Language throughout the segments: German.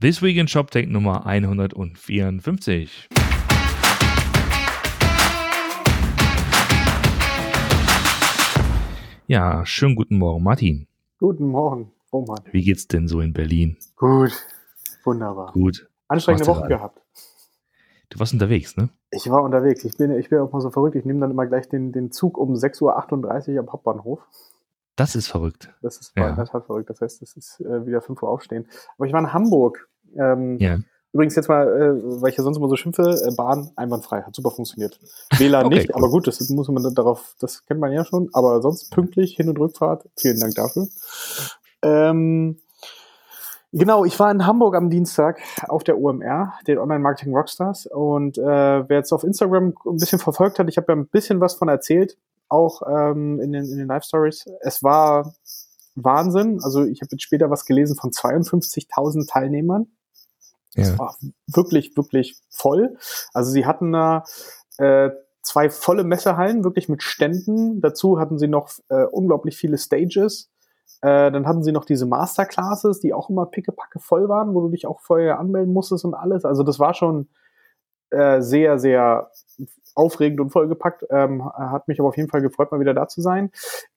This Week in ShopTech Nummer 154. Ja, schönen guten Morgen, Martin. Guten Morgen, Roman. Wie geht's denn so in Berlin? Gut, wunderbar. Gut. Anstrengende Woche gehabt. Du warst unterwegs, ne? Ich war unterwegs. Ich bin, ich bin auch mal so verrückt. Ich nehme dann immer gleich den, den Zug um 6.38 Uhr am Hauptbahnhof. Das ist verrückt. Das ist Ja. Tat verrückt. Das heißt, es ist äh, wieder 5 Uhr aufstehen. Aber ich war in Hamburg. Ähm, Ja. Übrigens jetzt mal, äh, weil ich ja sonst immer so schimpfe, äh, Bahn einwandfrei, hat super funktioniert. WLAN Okay, nicht, cool. aber gut, das muss man dann darauf, das kennt man ja schon, aber sonst pünktlich Hin- und Rückfahrt. Vielen Dank dafür. Ähm, genau, ich war in Hamburg am Dienstag auf der OMR, den Online Marketing Rockstars und äh, wer jetzt auf Instagram ein bisschen verfolgt hat, ich habe ja ein bisschen was von erzählt, auch ähm, in den, in den Live Stories. Es war Wahnsinn. Also ich habe jetzt später was gelesen von 52.000 Teilnehmern. Es Ja. war wirklich, wirklich voll. Also sie hatten da äh, zwei volle Messehallen, wirklich mit Ständen. Dazu hatten sie noch äh, unglaublich viele Stages. Äh, dann hatten sie noch diese Masterclasses, die auch immer pickepacke voll waren, wo du dich auch vorher anmelden musstest und alles. Also das war schon äh, sehr, sehr aufregend und vollgepackt. Ähm, hat mich aber auf jeden Fall gefreut, mal wieder da zu sein.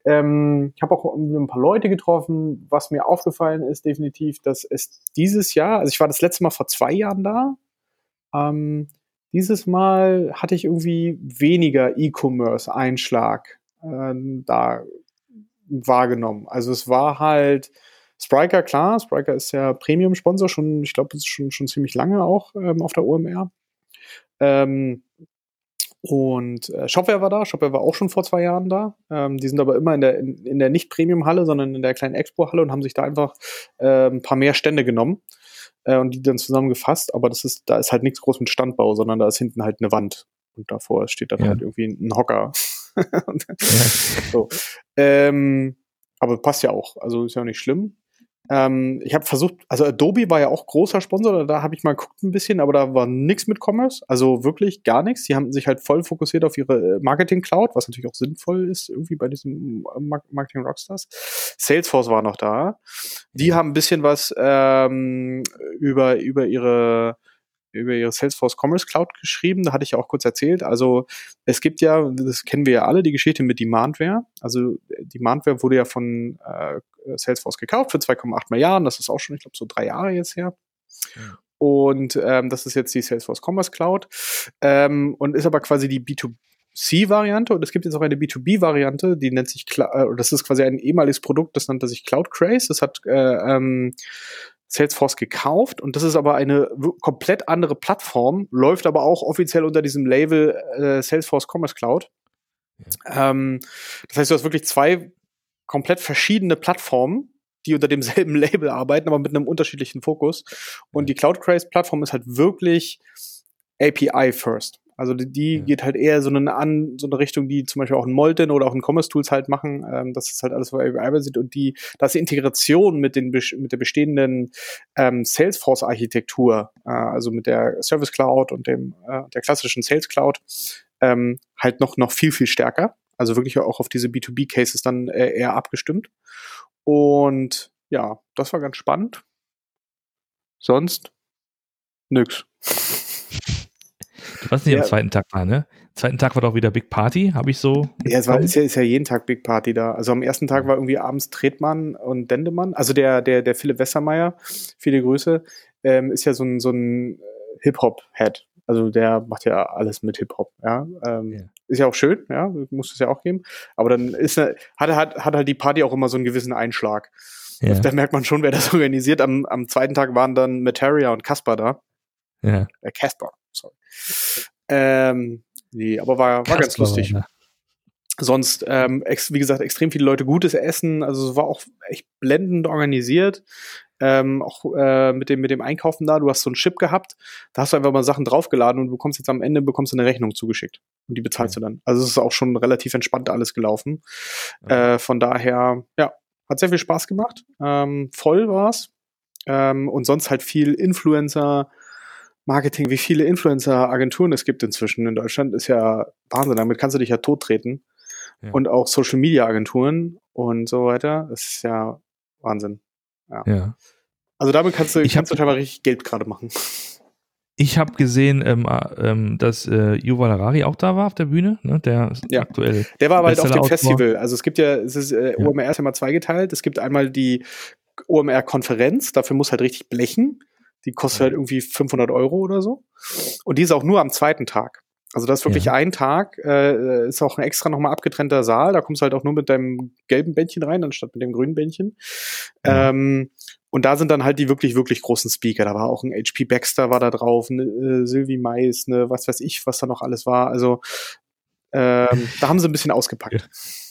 Ähm, ich habe auch ein paar Leute getroffen. Was mir aufgefallen ist, definitiv, dass es dieses Jahr, also ich war das letzte Mal vor zwei Jahren da. Ähm, dieses Mal hatte ich irgendwie weniger E-Commerce-Einschlag ähm, da wahrgenommen. Also es war halt Spriker, klar, Spriker ist ja Premium-Sponsor, schon, ich glaube, schon, schon ziemlich lange auch ähm, auf der OMR. Ähm, und äh, Shopware war da. Shopware war auch schon vor zwei Jahren da. Ähm, die sind aber immer in der, in, in der nicht Premium-Halle, sondern in der kleinen Expo-Halle und haben sich da einfach äh, ein paar mehr Stände genommen äh, und die dann zusammengefasst. Aber das ist, da ist halt nichts groß mit Standbau, sondern da ist hinten halt eine Wand. Und davor steht dann Ja. halt irgendwie ein Hocker. So. Ähm, aber passt ja auch. Also ist ja auch nicht schlimm. Ähm, ich habe versucht, also Adobe war ja auch großer Sponsor, da habe ich mal geguckt ein bisschen, aber da war nichts mit Commerce, also wirklich gar nichts. Die haben sich halt voll fokussiert auf ihre äh, Marketing Cloud, was natürlich auch sinnvoll ist, irgendwie bei diesem äh, Mar- Marketing Rockstars. Salesforce war noch da. Die haben ein bisschen was ähm, über, über ihre über ihre Salesforce Commerce Cloud geschrieben, da hatte ich ja auch kurz erzählt. Also es gibt ja, das kennen wir ja alle, die Geschichte mit Demandware. Also Demandware wurde ja von äh, Salesforce gekauft für 2,8 Milliarden. Das ist auch schon, ich glaube, so drei Jahre jetzt her. Ja. Und ähm, das ist jetzt die Salesforce Commerce Cloud ähm, und ist aber quasi die B2C-Variante und es gibt jetzt auch eine B2B-Variante, die nennt sich, Cla- äh, das ist quasi ein ehemaliges Produkt, das nannte sich Cloud Craze. Das hat äh, ähm, Salesforce gekauft und das ist aber eine komplett andere Plattform, läuft aber auch offiziell unter diesem Label äh, Salesforce Commerce Cloud. Ähm, das heißt, du hast wirklich zwei komplett verschiedene Plattformen, die unter demselben Label arbeiten, aber mit einem unterschiedlichen Fokus. Und die Cloud Craze Plattform ist halt wirklich API first. Also die, die Ja. geht halt eher so eine an so eine Richtung, die zum Beispiel auch ein Molten oder auch ein Commerce Tools halt machen. Ähm, das ist halt alles, wo API basiert und die, das ist die Integration mit den mit der bestehenden ähm, Salesforce Architektur, äh, also mit der Service Cloud und dem äh, der klassischen Sales Cloud, ähm, halt noch noch viel viel stärker. Also wirklich auch auf diese B2B Cases dann äh, eher abgestimmt. Und ja, das war ganz spannend. Sonst nix. Du warst nicht Ja. am zweiten Tag da, ne? Zweiten Tag war doch wieder Big Party, habe ich so. Ja, es war, ist, ja, ist ja jeden Tag Big Party da. Also am ersten Tag war irgendwie abends Tretmann und Dendemann. Also der, der, der Philipp Wessermeier, viele Grüße, ähm, ist ja so ein, so ein äh, Hip-Hop-Head. Also der macht ja alles mit Hip-Hop, ja. Ähm, Ja. Ist ja auch schön, ja, muss es ja auch geben. Aber dann ist er- hat, hat, hat halt die Party auch immer so einen gewissen Einschlag. ja, Da merkt man schon, wer das organisiert. Am, am zweiten Tag waren dann Materia und Kaspar da. ja. Äh, Casper, sorry. Ähm, nee, aber war, war ganz lustig. da. Sonst, ähm, wie gesagt, extrem viele Leute gutes Essen. Also es war auch echt blendend organisiert. Ähm, auch äh, mit, dem, mit dem Einkaufen da. Du hast so einen Chip gehabt. Da hast du einfach mal Sachen draufgeladen und du bekommst jetzt am Ende bekommst du eine Rechnung zugeschickt. Und die bezahlst du dann. Also es ist auch schon relativ entspannt alles gelaufen. Ja. Äh, von daher, ja, hat sehr viel Spaß gemacht. Ähm, voll war's. Ähm, und sonst halt viel Influencer, Marketing, wie viele Influencer-Agenturen es gibt inzwischen in Deutschland, ist ja Wahnsinn. Damit kannst du dich ja tottreten. Ja. Und auch Social-Media-Agenturen und so weiter. Das ist ja Wahnsinn. Ja. Also damit kannst du, Ich kannst hab- du scheinbar richtig Geld gerade machen. Ich habe gesehen, ähm, äh, ähm, dass äh, Yuval Harari auch da war auf der Bühne, ne? der ist Ja. aktuell. Der war aber halt auf dem Bestseller-Autor. Festival. Also es gibt ja, es ist, äh, Ja. OMR ist ja mal zweigeteilt. Es gibt einmal die OMR-Konferenz, dafür muss halt richtig blechen. Die kostet halt irgendwie 500 Euro oder so. Und die ist auch nur am zweiten Tag. Also das ist wirklich Ja. ein Tag, äh, ist auch ein extra nochmal abgetrennter Saal. Da kommst du halt auch nur mit deinem gelben Bändchen rein, anstatt mit dem grünen Bändchen. Ja. Ähm, und da sind dann halt die wirklich, wirklich großen Speaker. Da war auch ein HP Baxter war da drauf, eine äh, Sylvie Mais, ne, was weiß ich, was da noch alles war. Also ähm, da haben sie ein bisschen ausgepackt.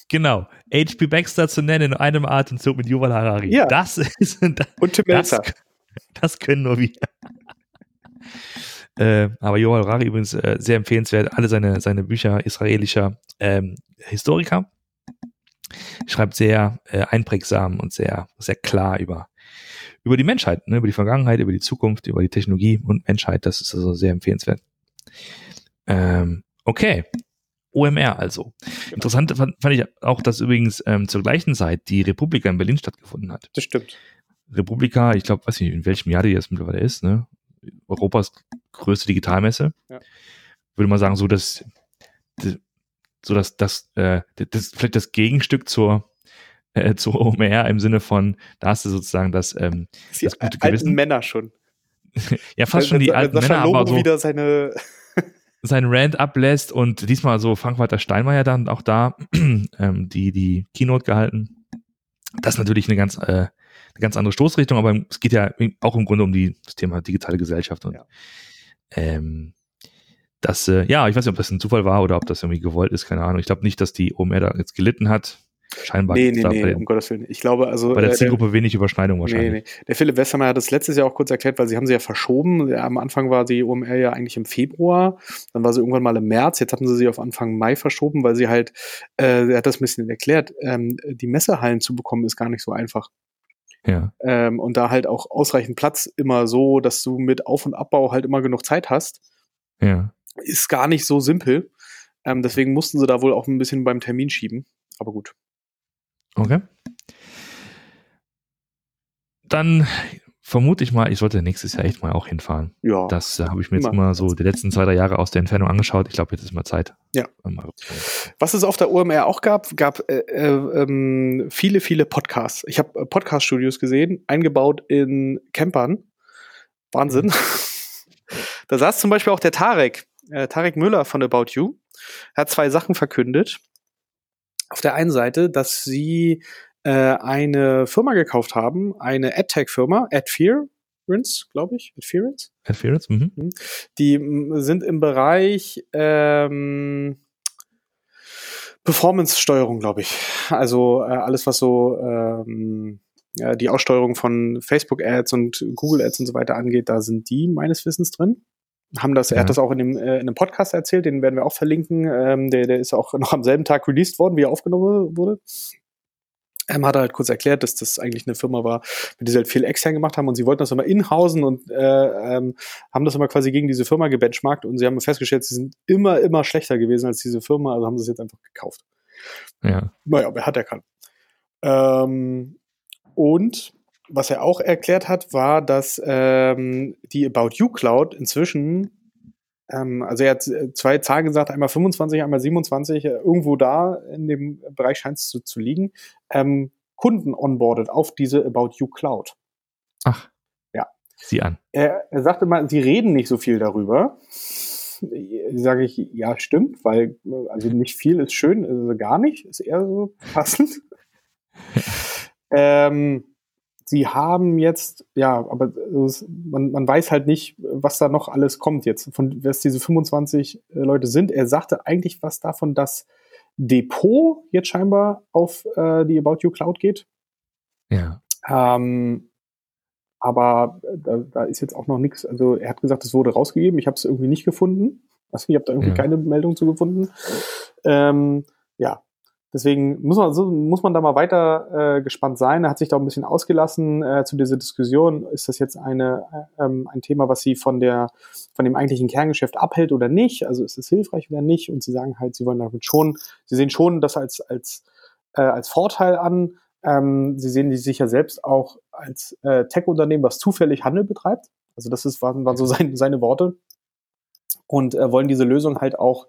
Genau. HP Baxter zu nennen in einem Atemzug mit Yuval Harari. Ja. Das ist Und Tim Melzer. das können nur wir. äh, aber Yuval Harari übrigens äh, sehr empfehlenswert. Alle seine, seine Bücher israelischer ähm, Historiker. Schreibt sehr äh, einprägsam und sehr, sehr klar über, über die Menschheit, ne? über die Vergangenheit, über die Zukunft, über die Technologie und Menschheit. Das ist also sehr empfehlenswert. Ähm, okay. OMR also. Interessant fand, fand ich auch, dass übrigens ähm, zur gleichen Zeit die Republika in Berlin stattgefunden hat. Das stimmt. Republika, ich glaube, weiß nicht, in welchem Jahr die jetzt mittlerweile ist, ne? Europas größte Digitalmesse. Ja. Würde mal sagen, so dass das, so dass das, äh, das vielleicht das Gegenstück zur äh, zur OMR im Sinne von, da hast du sozusagen das, ähm, Die Das gute alten Gewissen. Männer schon. ja fast schon die Wenn- alten Sascha Männer, Lobo aber so wieder seine seinen Rant ablässt und diesmal so Frank-Walter Steinmeier dann auch da ähm, die die Keynote gehalten. Das ist natürlich eine ganz äh, ganz andere Stoßrichtung, aber es geht ja auch im Grunde um die, das Thema digitale Gesellschaft und Ja. ähm, das äh, ja, ich weiß nicht, ob das ein Zufall war oder ob das irgendwie gewollt ist, keine Ahnung. Ich glaube nicht, dass die OMR da jetzt gelitten hat. Scheinbar Nee, nee, nee, um Gottes Willen. Ich glaube, also. bei der äh, Zielgruppe wenig Überschneidung Nee, wahrscheinlich. nee. Der Philipp Westermeier hat das letztes Jahr auch kurz erklärt, weil sie haben sie ja verschoben. Am Anfang war die OMR ja eigentlich im Februar, dann war sie irgendwann mal im März, jetzt hatten sie sie auf Anfang Mai verschoben, weil sie halt, äh, er hat das ein bisschen erklärt, ähm, die Messehallen zu bekommen ist gar nicht so einfach. Ja, Ähm, und da halt auch ausreichend Platz immer so, dass du mit Auf- und Abbau halt immer genug Zeit hast, ja. ist gar nicht so simpel. Ähm, deswegen mussten sie da wohl auch ein bisschen beim Termin schieben. Aber gut. Okay. Dann vermute ich mal, ich sollte nächstes Jahr echt mal auch hinfahren. Ja. Das äh, habe ich mir jetzt Immer. immer so die letzten zwei, drei Jahre aus der Entfernung angeschaut. Ich glaube, jetzt ist mal Zeit. Ja. Was es auf der OMR auch gab, gab äh, äh, ähm, viele, viele Podcasts. Ich habe äh, Podcast-Studios gesehen, eingebaut in Campern. Wahnsinn. da saß zum Beispiel auch der Tarek, äh, Tarek Müller von About You. Er hat zwei Sachen verkündet. Auf der einen Seite, dass sie äh, eine Firma gekauft haben, eine AdTech-Firma, Adference, glaube ich, Adference. Adference? Mhm. Die m, sind im Bereich ähm, Performance-Steuerung, glaube ich. Also äh, alles, was so ähm, ja, die Aussteuerung von Facebook-Ads und Google-Ads und so weiter angeht, da sind die meines Wissens drin. Haben das, er Ja. hat das auch in dem äh, in einem Podcast erzählt, den werden wir auch verlinken. Ähm, der, der ist auch noch am selben Tag released worden, wie er aufgenommen wurde. Ähm, hat er halt kurz erklärt, dass das eigentlich eine Firma war, mit der sie halt viel extern gemacht haben und sie wollten das immer inhausen und äh, ähm, haben das immer quasi gegen diese Firma gebenchmarkt und sie haben festgestellt, sie sind immer, immer schlechter gewesen als diese Firma, also haben sie es jetzt einfach gekauft. Ja. Naja, wer hat, der kann. Ähm, und was er auch erklärt hat, war, dass ähm, die About You Cloud inzwischen, ähm, also er hat äh, zwei Zahlen gesagt, einmal 25, einmal 27, äh, irgendwo da in dem Bereich scheint es zu, zu liegen, ähm, Kunden onboardet auf diese About You Cloud. Ach. Ja. Sieh an. Er, er sagte mal, sie reden nicht so viel darüber. Sage ich, ja, stimmt, weil also nicht viel ist schön, also gar nicht, ist eher so passend. ähm, sie haben jetzt, ja, aber es, man, man weiß halt nicht, was da noch alles kommt jetzt, von was diese 25 äh, Leute sind. Er sagte eigentlich was davon, dass Depot jetzt scheinbar auf äh, die About You Cloud geht. Ja. Ähm, aber da, da ist jetzt auch noch nichts. Also er hat gesagt, es wurde rausgegeben. Ich habe es irgendwie nicht gefunden. Also ich habe da irgendwie Ja. keine Meldung zu gefunden. Ähm, ja, deswegen muss man, so, muss man da mal weiter äh, gespannt sein. Er hat sich da ein bisschen ausgelassen äh, zu dieser Diskussion. Ist das jetzt eine, äh, ähm, ein Thema, was sie von, der, von dem eigentlichen Kerngeschäft abhält oder nicht? Also ist es hilfreich oder nicht? Und sie sagen halt, sie wollen damit schon, sie sehen schon das als, als, äh, als Vorteil an, Ähm, sie sehen sich ja selbst auch als äh, Tech-Unternehmen, was zufällig Handel betreibt. Also das ist, waren, waren so sein, seine Worte. Und äh, wollen diese Lösung halt auch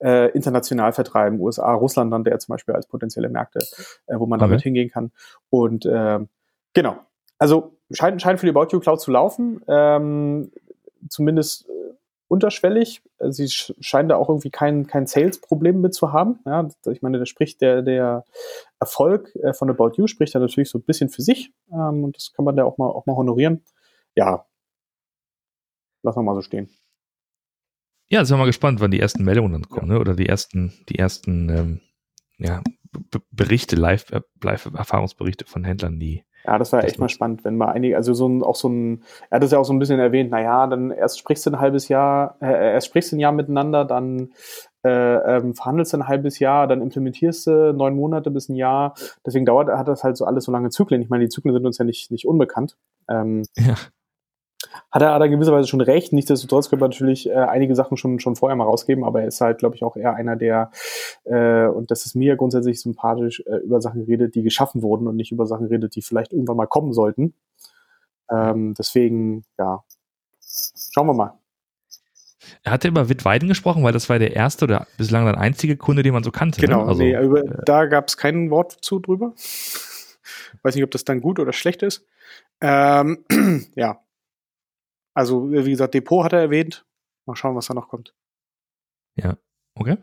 äh, international vertreiben. USA, Russland nannte er zum Beispiel als potenzielle Märkte, äh, wo man okay. damit hingehen kann. Und äh, genau. Also scheint, scheint für die About You Cloud zu laufen. Ähm, zumindest äh, unterschwellig. Sie scheinen da auch irgendwie kein, kein Sales-Problem mit zu haben. Ja, ich meine, da spricht der, der Erfolg äh, von About You spricht da natürlich so ein bisschen für sich. Ähm, und das kann man da auch mal, auch mal honorieren. Ja, lassen wir mal so stehen. Ja, sind wir mal gespannt, wann die ersten Meldungen dann kommen, ne? oder die ersten, die ersten ähm, ja, Berichte, Live-Erfahrungsberichte von Händlern, die. Ja, das war das echt mal spannend, wenn mal einige, also so ein, auch so ein, er hat es ja auch so ein bisschen erwähnt, naja, dann erst sprichst du ein halbes Jahr, äh, erst sprichst du ein Jahr miteinander, dann äh, ähm, verhandelst du ein halbes Jahr, dann implementierst du neun Monate bis ein Jahr. Deswegen dauert, hat das halt so alles so lange Zyklen. Ich meine, die Zyklen sind uns ja nicht, nicht unbekannt. Ähm, ja hat er, hat er gewisserweise schon recht. Nichtsdestotrotz können wir natürlich äh, einige Sachen schon, schon vorher mal rausgeben, aber er ist halt, glaube ich, auch eher einer, der, äh, und das ist mir grundsätzlich sympathisch, äh, über Sachen redet, die geschaffen wurden und nicht über Sachen redet, die vielleicht irgendwann mal kommen sollten. Ähm, deswegen, ja, schauen wir mal. Er hatte über Wittweiden gesprochen, weil das war der erste oder bislang der einzige Kunde, den man so kannte. Ne? Genau, ne? also, nee, über, äh, da gab es kein Wort zu drüber. Weiß nicht, ob das dann gut oder schlecht ist. Ähm, ja, also, wie gesagt, Depot hat er erwähnt. Mal schauen, was da noch kommt. Ja, okay.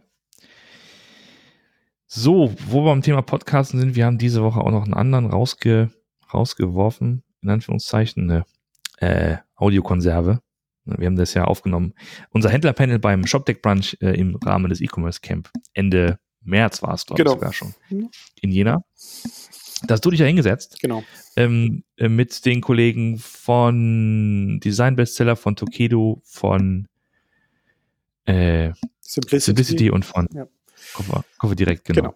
So, wo wir beim Thema Podcasten sind, wir haben diese Woche auch noch einen anderen rausge rausgeworfen, in Anführungszeichen, eine äh, Audiokonserve. Wir haben das ja aufgenommen. Unser Händlerpanel beim ShopDeck Brunch äh, im Rahmen des E-Commerce Camp Ende März war es, glaube genau. sogar schon. In Jena. Da hast du dich ja hingesetzt. Genau. Ähm, äh, mit den Kollegen von Design Bestseller, von Tokedo, von äh, Simplicity. Simplicity. und von ja. Koffer, Koffer direkt, genau. genau.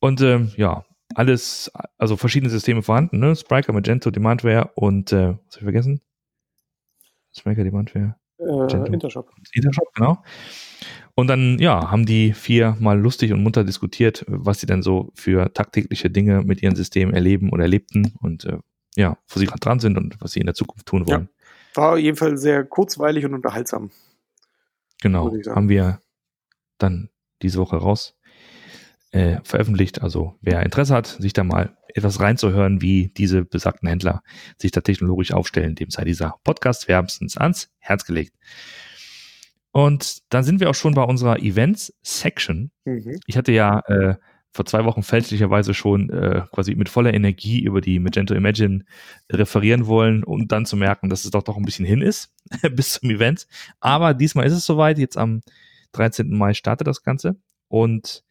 Und ähm, ja, alles, also verschiedene Systeme vorhanden, ne? Spriker, Magento, Demandware und äh, was habe ich vergessen? Spriker, Demandware. Äh, Intershop. Intershop, genau. Und dann, ja, haben die vier mal lustig und munter diskutiert, was sie denn so für tagtägliche Dinge mit ihren Systemen erleben oder erlebten und äh, ja, wo sie gerade dran sind und was sie in der Zukunft tun wollen. Ja, war jedenfalls sehr kurzweilig und unterhaltsam. Genau, haben wir dann diese Woche raus äh, veröffentlicht. Also wer Interesse hat, sich da mal etwas reinzuhören, wie diese besagten Händler sich da technologisch aufstellen, dem sei dieser Podcast wärmstens ans Herz gelegt. Und dann sind wir auch schon bei unserer Events-Section. Mhm. Ich hatte ja äh, vor zwei Wochen fälschlicherweise schon äh, quasi mit voller Energie über die Magento Imagine referieren wollen, um dann zu merken, dass es doch doch ein bisschen hin ist bis zum Event. Aber diesmal ist es soweit. Jetzt am 13. Mai startet das Ganze. Und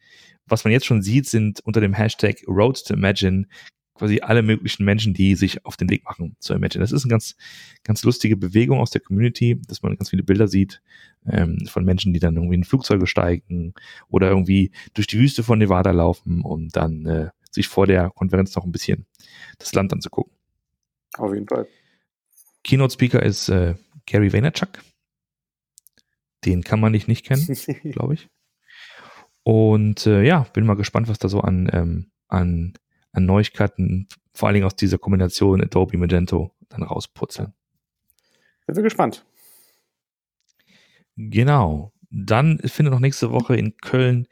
was man jetzt schon sieht, sind unter dem Hashtag Road to Imagine quasi alle möglichen Menschen, die sich auf den Weg machen zu Imagine. Das ist eine ganz, ganz lustige Bewegung aus der Community, dass man ganz viele Bilder sieht ähm, von Menschen, die dann irgendwie in Flugzeuge steigen oder irgendwie durch die Wüste von Nevada laufen, um dann äh, sich vor der Konferenz noch ein bisschen das Land anzugucken. Auf jeden Fall. Keynote Speaker ist äh, Gary Vaynerchuk. Den kann man nicht nicht kennen, glaube ich. Und äh, ja, bin mal gespannt, was da so an, ähm, an an Neuigkeiten, vor allen Dingen aus dieser Kombination Adobe Magento, dann rausputzeln. Sind wir gespannt. Genau. Dann findet noch nächste Woche in Köln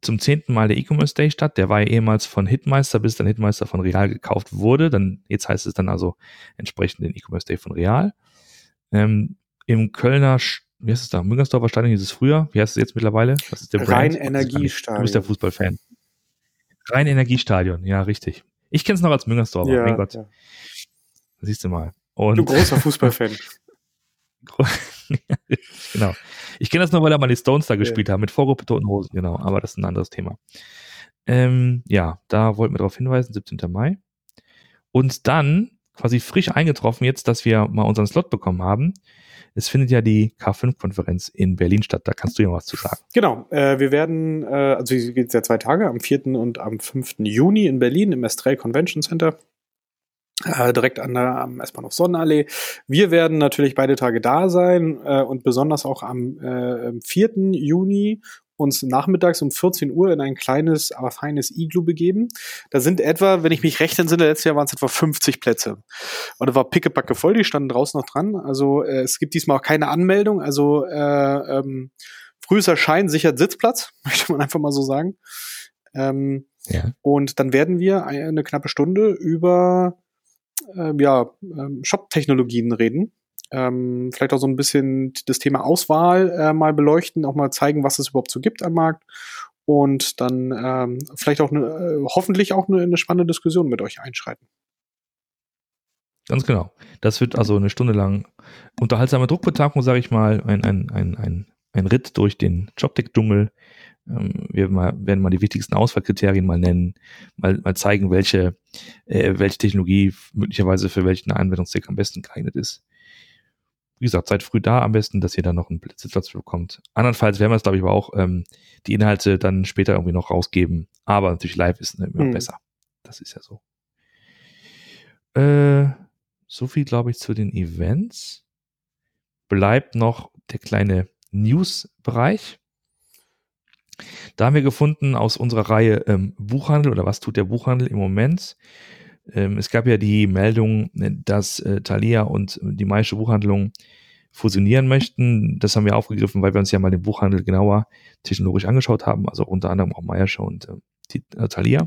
zum zehnten Mal der E-Commerce Day statt. Der war ja ehemals von Hitmeister, bis dann Hitmeister von Real gekauft wurde. Dann, jetzt heißt es dann also entsprechend den E-Commerce Day von Real. Ähm, Im Kölner, wie heißt es da? Müngersdorfer Stadion hieß es früher. Wie heißt es jetzt mittlerweile? Was ist der Rhein Energiestadion. Du bist der Fußballfan. Rein Energiestadion, ja, richtig. Ich kenne es noch als Müngersdorfer, ja, mein Gott. Ja. Siehst du mal. Und du großer Fußballfan. genau. Ich kenne das nur, weil er mal die Stones da ja. gespielt haben, mit Vorgruppe Toten Hosen, genau, aber das ist ein anderes Thema. Ähm, ja, da wollten wir darauf hinweisen, 17. Mai. Und dann quasi frisch eingetroffen jetzt, dass wir mal unseren Slot bekommen haben, es findet ja die K5-Konferenz in Berlin statt. Da kannst du ja was zu sagen. Genau. Äh, wir werden, äh, also es geht ja zwei Tage, am 4. und am 5. Juni in Berlin im Estrell Convention Center. äh, direkt an der, am S-Bahnhof Sonnenallee. Wir werden natürlich beide Tage da sein äh, und besonders auch am äh, 4. Juni uns nachmittags um 14 Uhr in ein kleines, aber feines Iglu begeben. Da sind etwa, wenn ich mich recht entsinne, letztes Jahr waren es etwa 50 Plätze. Und da war pickepacke voll, die standen draußen noch dran. Also äh, es gibt diesmal auch keine Anmeldung. Also äh, ähm, frühes Erscheinen sichert Sitzplatz, möchte man einfach mal so sagen. Ähm, ja. Und dann werden wir eine knappe Stunde über äh, ja, ähm, Shop-Technologien reden. Ähm, vielleicht auch so ein bisschen das Thema Auswahl äh, mal beleuchten, auch mal zeigen, was es überhaupt so gibt am Markt und dann ähm, vielleicht auch äh, hoffentlich auch eine, eine spannende Diskussion mit euch einschreiten. Ganz genau. Das wird also eine Stunde lang unterhaltsame Druckbetagung, sage ich mal, ein, ein, ein, ein, ein Ritt durch den Jobdeck-Dschungel ähm, wir werden mal die wichtigsten Auswahlkriterien mal nennen, mal, mal zeigen, welche, äh, welche Technologie möglicherweise für welchen Anwendungszweck am besten geeignet ist. Wie gesagt, seid früh da am besten, dass ihr dann noch einen Sitzplatz bekommt. Andernfalls werden wir es, glaube ich, aber auch ähm, die Inhalte dann später irgendwie noch rausgeben. Aber natürlich live ist immer hm. besser. Das ist ja so. Äh, so viel, glaube ich, zu den Events. Bleibt noch der kleine News-Bereich. Da haben wir gefunden aus unserer Reihe ähm, Buchhandel oder was tut der Buchhandel im Moment. Ähm, es gab ja die Meldung, dass äh, Thalia und die Maische Buchhandlung fusionieren möchten. Das haben wir aufgegriffen, weil wir uns ja mal den Buchhandel genauer technologisch angeschaut haben, also unter anderem auch Meiersche und äh, äh, Thalia.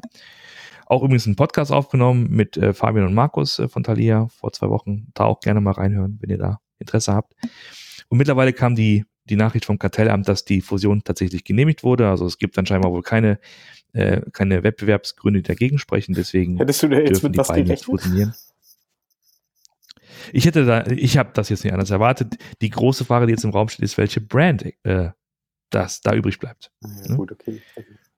Auch übrigens einen Podcast aufgenommen mit äh, Fabian und Markus äh, von Thalia vor zwei Wochen. Da auch gerne mal reinhören, wenn ihr da Interesse habt. Und mittlerweile kam die die Nachricht vom Kartellamt, dass die Fusion tatsächlich genehmigt wurde. Also es gibt dann scheinbar wohl keine, äh, keine Wettbewerbsgründe, die dagegen sprechen. Deswegen Hättest du da jetzt mit was gerechnet? Ich hätte da, ich habe das jetzt nicht anders erwartet. Die große Frage, die jetzt im Raum steht, ist, welche Brand äh, das da übrig bleibt. Ja, gut, okay.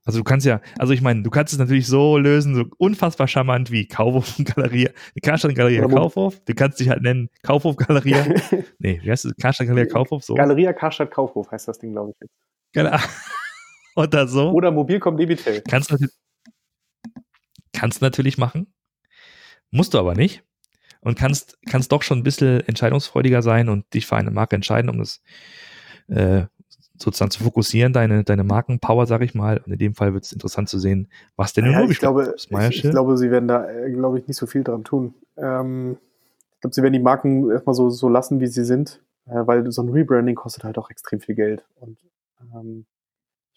Also du kannst ja, also ich meine, du kannst es natürlich so lösen, so unfassbar charmant wie Kaufhof und Galerie, Karstadt Galeria Kaufhof. Du kannst dich halt nennen Kaufhof Galeria. nee, wie heißt es? Karstadt Galeria Kaufhof so? Galeria Karstadt Kaufhof heißt das Ding, glaube ich. Genau. Oder so. Oder Mobilcom Debitel. Kannst kannst natürlich machen. Musst du aber nicht. Und kannst, kannst doch schon ein bisschen entscheidungsfreudiger sein und dich für eine Marke entscheiden, um das äh, sozusagen zu fokussieren, deine, deine Markenpower, sag ich mal. Und in dem Fall wird es interessant zu sehen, was denn ja, ich glaube, ich, ich, glaube, sie werden da, äh, glaube ich, nicht so viel dran tun. Ähm, ich glaube, sie werden die Marken erstmal so, so lassen, wie sie sind, äh, weil so ein Rebranding kostet halt auch extrem viel Geld. Und ähm,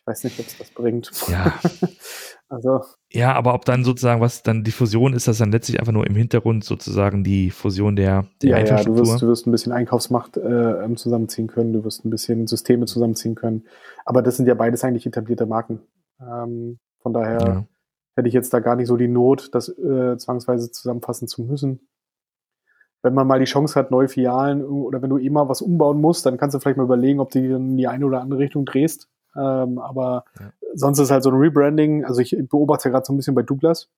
ich weiß nicht, ob es das bringt. Ja. also. Ja, aber ob dann sozusagen, was dann die Fusion ist, das dann letztlich einfach nur im Hintergrund sozusagen die Fusion der, der ja, Ja, du wirst, du wirst ein bisschen Einkaufsmacht äh, ähm, zusammenziehen können, du wirst ein bisschen Systeme zusammenziehen können. Aber das sind ja beides eigentlich etablierte Marken. Ähm, von daher ja. hätte ich jetzt da gar nicht so die Not, das äh, zwangsweise zusammenfassen zu müssen. Wenn man mal die Chance hat, neue Filialen oder wenn du eh mal was umbauen musst, dann kannst du vielleicht mal überlegen, ob du die in die eine oder andere Richtung drehst. Ähm, aber ja. sonst ist halt so ein Rebranding, also ich beobachte ja gerade so ein bisschen bei Douglas,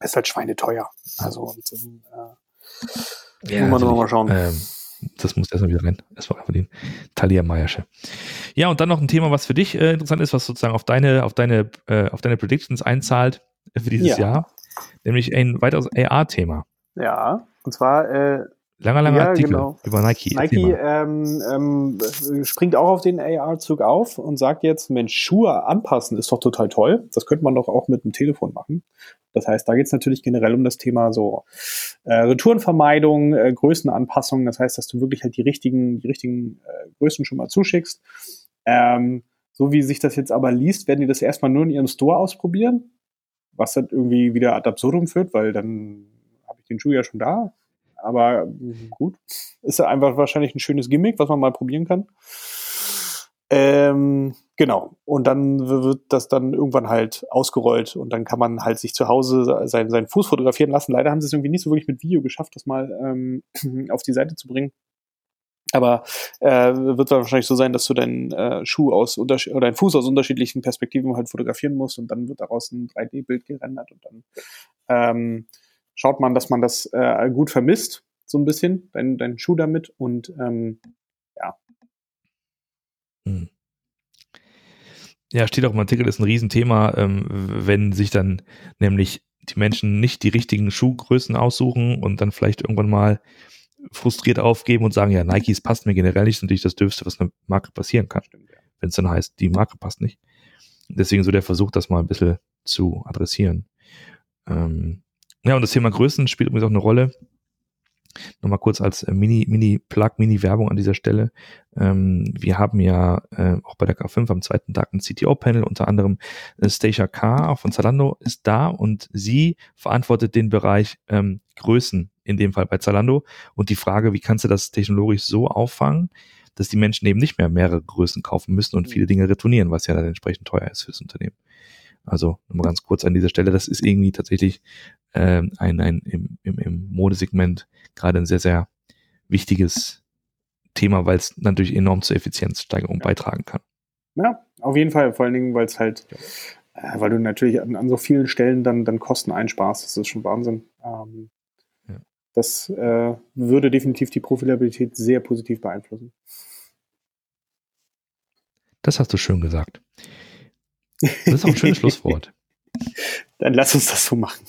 ist halt schweineteuer. Also und, äh, ja, muss man mal schauen. Ähm, das muss erstmal wieder rein. Erstmal einfach den Talia Meiersche. Ja, und dann noch ein Thema, was für dich äh, interessant ist, was sozusagen auf deine, auf deine, äh, auf deine Predictions einzahlt für dieses ja. Jahr, nämlich ein weiteres AR-Thema. Ja, und zwar äh, Langer, langer ja, Artikel genau. über Nike. Nike ähm, ähm, springt auch auf den AR-Zug auf und sagt jetzt, Mensch, Schuhe anpassen ist doch total toll. Das könnte man doch auch mit dem Telefon machen. Das heißt, da geht es natürlich generell um das Thema so äh, Retourenvermeidung, äh, Größenanpassung. Das heißt, dass du wirklich halt die richtigen, die richtigen äh, Größen schon mal zuschickst. Ähm, so wie sich das jetzt aber liest, werden die das erstmal nur in ihrem Store ausprobieren, was dann irgendwie wieder ad absurdum führt, weil dann habe ich den Schuh ja schon da aber gut, ist ja einfach wahrscheinlich ein schönes Gimmick, was man mal probieren kann. Ähm, genau. Und dann wird das dann irgendwann halt ausgerollt und dann kann man halt sich zu Hause seinen, seinen Fuß fotografieren lassen. Leider haben sie es irgendwie nicht so wirklich mit Video geschafft, das mal ähm, auf die Seite zu bringen. Aber äh, wird wahrscheinlich so sein, dass du deinen äh, Schuh aus oder deinen Fuß aus unterschiedlichen Perspektiven halt fotografieren musst und dann wird daraus ein 3D-Bild gerendert und dann ähm, schaut man, dass man das äh, gut vermisst, so ein bisschen, dein, dein Schuh damit und ähm, ja. Hm. Ja, steht auch im Artikel, ist ein Riesenthema, ähm, wenn sich dann nämlich die Menschen nicht die richtigen Schuhgrößen aussuchen und dann vielleicht irgendwann mal frustriert aufgeben und sagen, ja, Nikes passt mir generell nicht, natürlich das Dürfste, was eine Marke passieren kann. Wenn es dann heißt, die Marke passt nicht. Deswegen so der Versuch, das mal ein bisschen zu adressieren. Ähm, ja, und das Thema Größen spielt übrigens auch eine Rolle. Nochmal kurz als äh, Mini, Mini-Plug, Mini-Werbung an dieser Stelle. Ähm, wir haben ja äh, auch bei der K5 am zweiten Tag ein CTO-Panel, unter anderem äh, Stacia K. von Zalando ist da und sie verantwortet den Bereich ähm, Größen, in dem Fall bei Zalando. Und die Frage, wie kannst du das technologisch so auffangen, dass die Menschen eben nicht mehr mehrere Größen kaufen müssen und viele Dinge retournieren, was ja dann entsprechend teuer ist fürs Unternehmen. Also nochmal ganz kurz an dieser Stelle, das ist irgendwie tatsächlich ähm, ein, ein im, im, im Modesegment gerade ein sehr, sehr wichtiges Thema, weil es natürlich enorm zur Effizienzsteigerung ja. beitragen kann. Ja, auf jeden Fall, vor allen Dingen, weil es halt, äh, weil du natürlich an, an, so vielen Stellen dann, dann Kosten einsparst, das ist schon Wahnsinn. Ähm, ja. Das äh, würde definitiv die Profilabilität sehr positiv beeinflussen. Das hast du schön gesagt. Das ist auch ein schönes Schlusswort. Dann lass uns das so machen.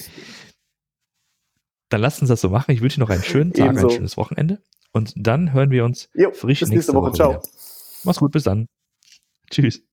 Dann lass uns das so machen. Ich wünsche dir noch einen schönen Tag, Ebenso. ein schönes Wochenende. Und dann hören wir uns jo, frisch bis nächste, nächste Woche. Woche Ciao. Wieder. Mach's gut, bis dann. Tschüss.